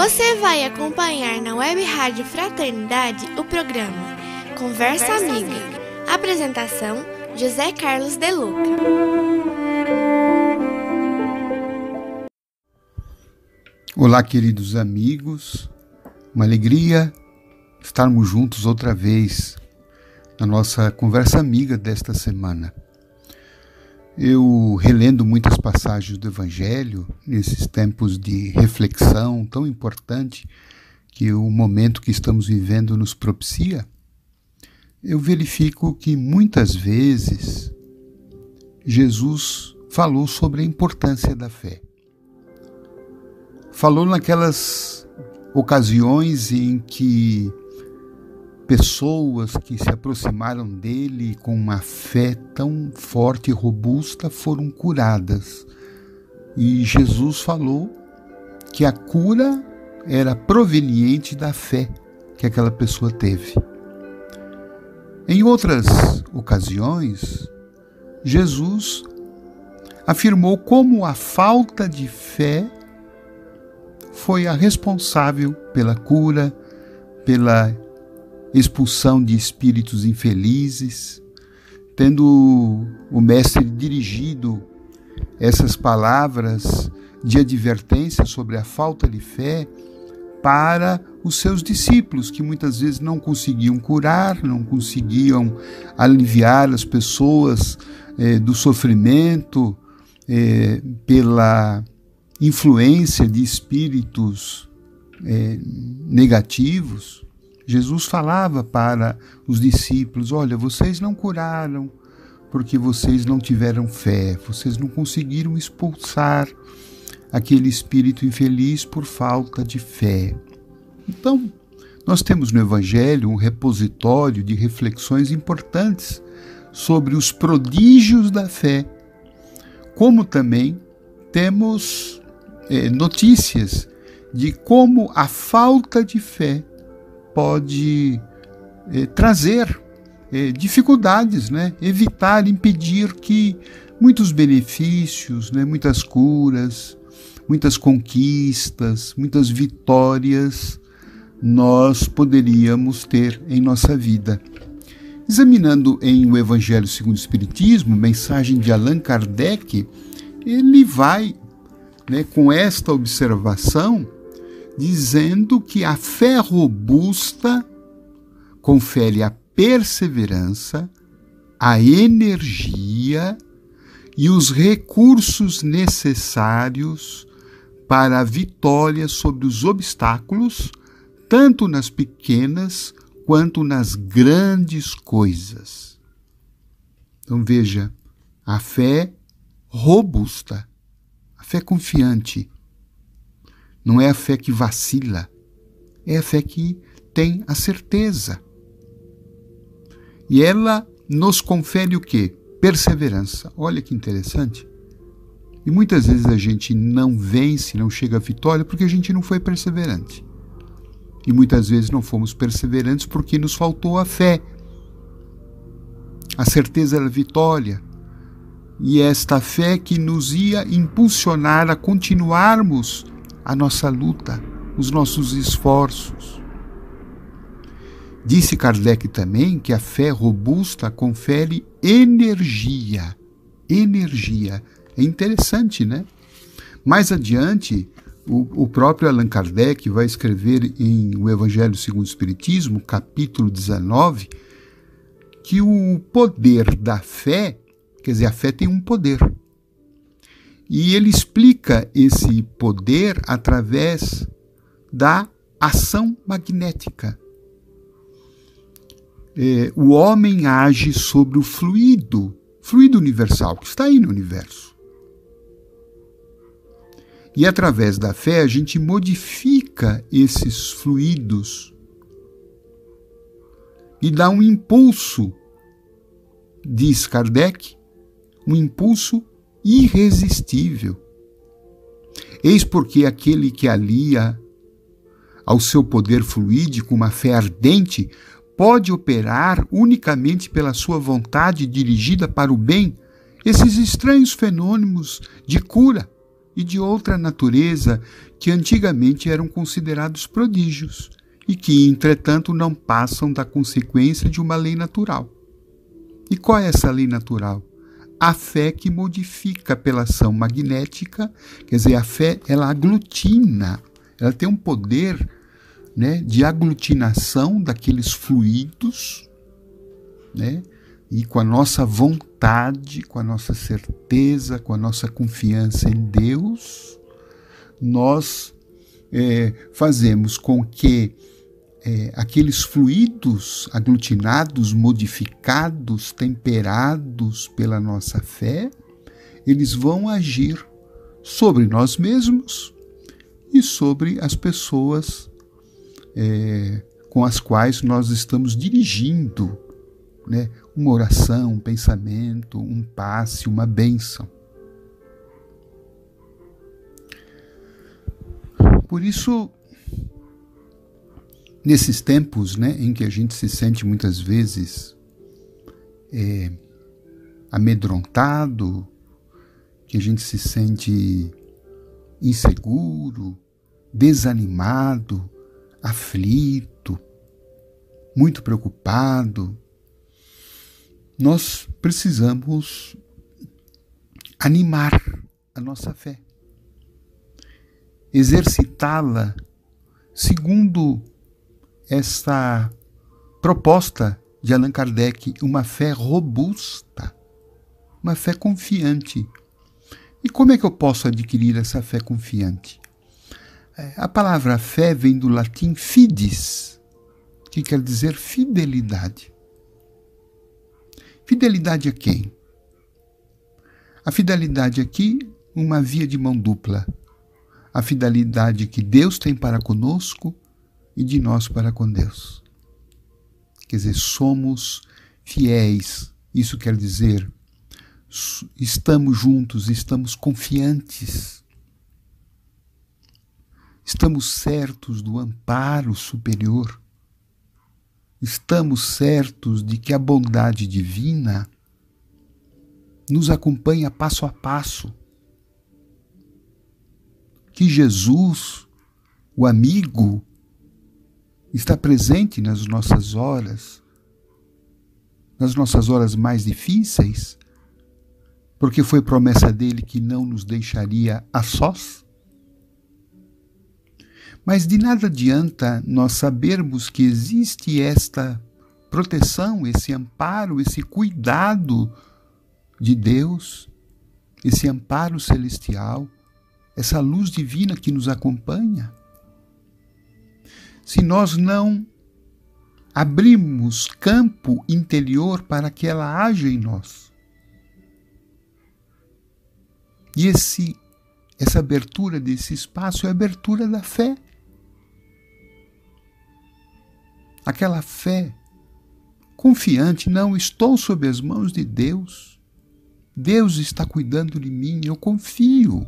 Você vai acompanhar na Web Rádio Fraternidade o programa Conversa, Conversa Amiga. Amiga. Apresentação: José Carlos De Luca. Olá, queridos amigos. Uma alegria estarmos juntos outra vez na nossa conversa amiga desta semana. Eu relendo muitas passagens do Evangelho nesses tempos de reflexão tão importante que o momento que estamos vivendo nos propicia, eu verifico que muitas vezes Jesus falou sobre a importância da fé. Falou naquelas ocasiões em que pessoas que se aproximaram dele com uma fé tão forte e robusta foram curadas. E Jesus falou que a cura era proveniente da fé que aquela pessoa teve. Em outras ocasiões, Jesus afirmou como a falta de fé foi a responsável pela cura, pela expulsão de espíritos infelizes, tendo o Mestre dirigido essas palavras de advertência sobre a falta de fé para os seus discípulos, que muitas vezes não conseguiam curar, não conseguiam aliviar as pessoas eh, do sofrimento eh, pela influência de espíritos eh, negativos. Jesus falava para os discípulos: Olha, vocês não curaram porque vocês não tiveram fé, vocês não conseguiram expulsar aquele espírito infeliz por falta de fé. Então, nós temos no Evangelho um repositório de reflexões importantes sobre os prodígios da fé, como também temos eh, notícias de como a falta de fé pode eh, trazer eh, dificuldades, né? evitar, impedir que muitos benefícios, né? muitas curas, muitas conquistas, muitas vitórias nós poderíamos ter em nossa vida. Examinando em O Evangelho segundo o Espiritismo, mensagem de Allan Kardec, ele vai né, com esta observação dizendo que a fé robusta confere a perseverança, a energia e os recursos necessários para a vitória sobre os obstáculos, tanto nas pequenas quanto nas grandes coisas. Então veja, a fé robusta, a fé confiante, não é a fé que vacila, é a fé que tem a certeza. E ela nos confere o quê? Perseverança. Olha que interessante. E muitas vezes a gente não vence, não chega à vitória porque a gente não foi perseverante. E muitas vezes não fomos perseverantes porque nos faltou a fé, a certeza da vitória. E esta fé que nos ia impulsionar a continuarmos a nossa luta, os nossos esforços. Disse Kardec também que a fé robusta confere energia. Energia. É interessante, né? Mais adiante, o, o próprio Allan Kardec vai escrever em O Evangelho segundo o Espiritismo, capítulo 19, que o poder da fé, quer dizer, a fé tem um poder. E ele explica esse poder através da ação magnética. É, o homem age sobre o fluido, fluido universal, que está aí no universo. E através da fé a gente modifica esses fluidos e dá um impulso, diz Kardec, um impulso irresistível. Eis porque aquele que alia ao seu poder fluídico uma fé ardente pode operar unicamente pela sua vontade dirigida para o bem esses estranhos fenômenos de cura e de outra natureza que antigamente eram considerados prodígios e que, entretanto, não passam da consequência de uma lei natural. E qual é essa lei natural? A fé que modifica pela ação magnética, quer dizer, a fé ela aglutina, ela tem um poder né, de aglutinação daqueles fluidos, né, e com a nossa vontade, com a nossa certeza, com a nossa confiança em Deus, nós é, fazemos com que é, aqueles fluidos aglutinados, modificados, temperados pela nossa fé, eles vão agir sobre nós mesmos e sobre as pessoas é, com as quais nós estamos dirigindo né, uma oração, um pensamento, um passe, uma bênção. Por isso, nesses tempos né, em que a gente se sente muitas vezes é, amedrontado, que a gente se sente inseguro, desanimado, aflito, muito preocupado, nós precisamos animar a nossa fé, exercitá-la segundo essa proposta de Allan Kardec, uma fé robusta, uma fé confiante. E como é que eu posso adquirir essa fé confiante? É, a palavra fé vem do latim fides, que quer dizer fidelidade. Fidelidade a quem? A fidelidade aqui, uma via de mão dupla. A fidelidade que Deus tem para conosco e de nós para com Deus. Quer dizer, somos fiéis. Isso quer dizer, estamos juntos, estamos confiantes. Estamos certos do amparo superior estamos certos de que a bondade divina nos acompanha passo a passo. Que Jesus, o amigo, está presente nas nossas horas, nas nossas horas mais difíceis, porque foi promessa dele que não nos deixaria a sós. Mas de nada adianta nós sabermos que existe esta proteção, esse amparo, esse cuidado de Deus, esse amparo celestial, essa luz divina que nos acompanha. Se nós não abrimos campo interior para que ela haja em nós. E esse, essa abertura desse espaço é a abertura da fé. aquela fé confiante, não estou sob as mãos de Deus. Deus está cuidando de mim, eu confio.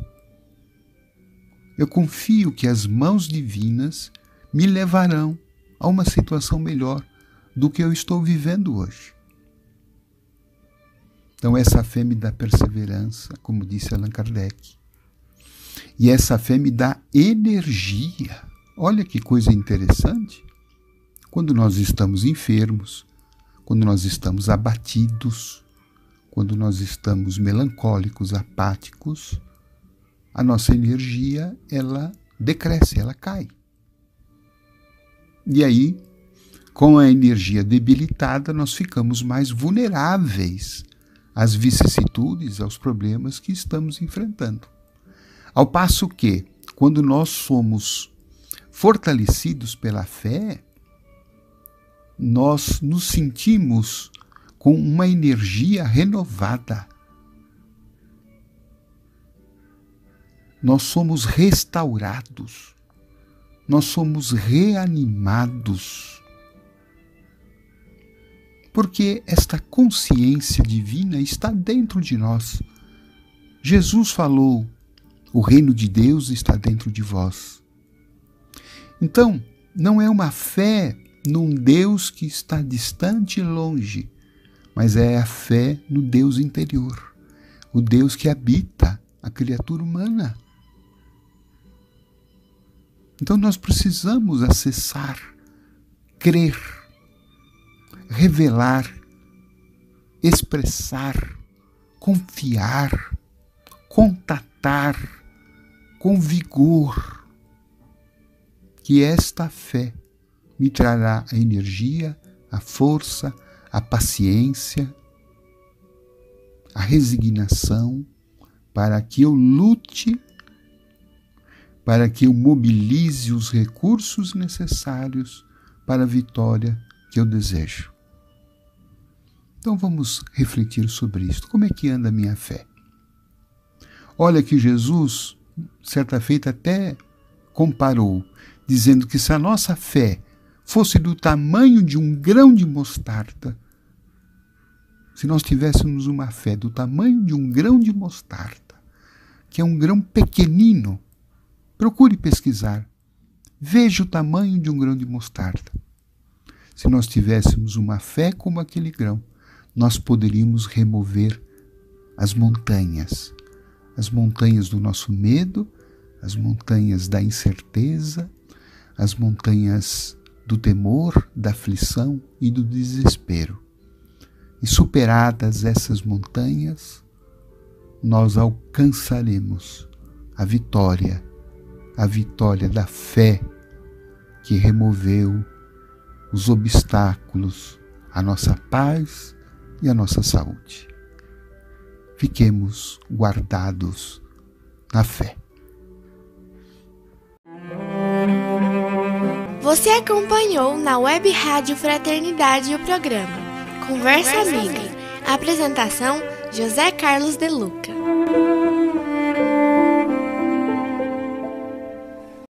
Eu confio que as mãos divinas me levarão a uma situação melhor do que eu estou vivendo hoje. Então, essa fé me dá perseverança, como disse Allan Kardec. E essa fé me dá energia. Olha que coisa interessante quando nós estamos enfermos, quando nós estamos abatidos, quando nós estamos melancólicos, apáticos, a nossa energia ela decresce, ela cai. E aí, com a energia debilitada, nós ficamos mais vulneráveis às vicissitudes, aos problemas que estamos enfrentando. Ao passo que, quando nós somos fortalecidos pela fé, nós nos sentimos com uma energia renovada. Nós somos restaurados, nós somos reanimados. Porque esta consciência divina está dentro de nós. Jesus falou: o reino de Deus está dentro de vós. Então, não é uma fé num Deus que está distante e longe, mas é a fé no Deus interior, o Deus que habita a criatura humana, Então nós precisamos acessar, crer, revelar, expressar, confiar, contatar com vigor, que esta fé me trará a energia, a força, a paciência, a resignação, para que eu lute, para que eu mobilize os recursos necessários para a vitória que eu desejo. Então vamos refletir sobre isso. Como é que anda a minha fé? Olha que Jesus, certa feita, até comparou, dizendo que se a nossa fé fosse do tamanho de um grão de mostarda, se nós tivéssemos uma fé do tamanho de um grão de mostarda, que é um grão pequenino, procure pesquisar, veja o tamanho de um grão de mostarda. Se nós tivéssemos uma fé como aquele grão, nós poderíamos remover as montanhas, as montanhas do nosso medo, as montanhas da incerteza, as montanhas do temor, da aflição e do desespero. E superadas essas montanhas, nós alcançaremos a vitória, a vitória da fé que removeu os obstáculos à nossa paz e a nossa saúde. Fiquemos guardados na fé. Você acompanhou na Web Rádio Fraternidade o programa Conversa Amiga. Apresentação José Carlos De Luca.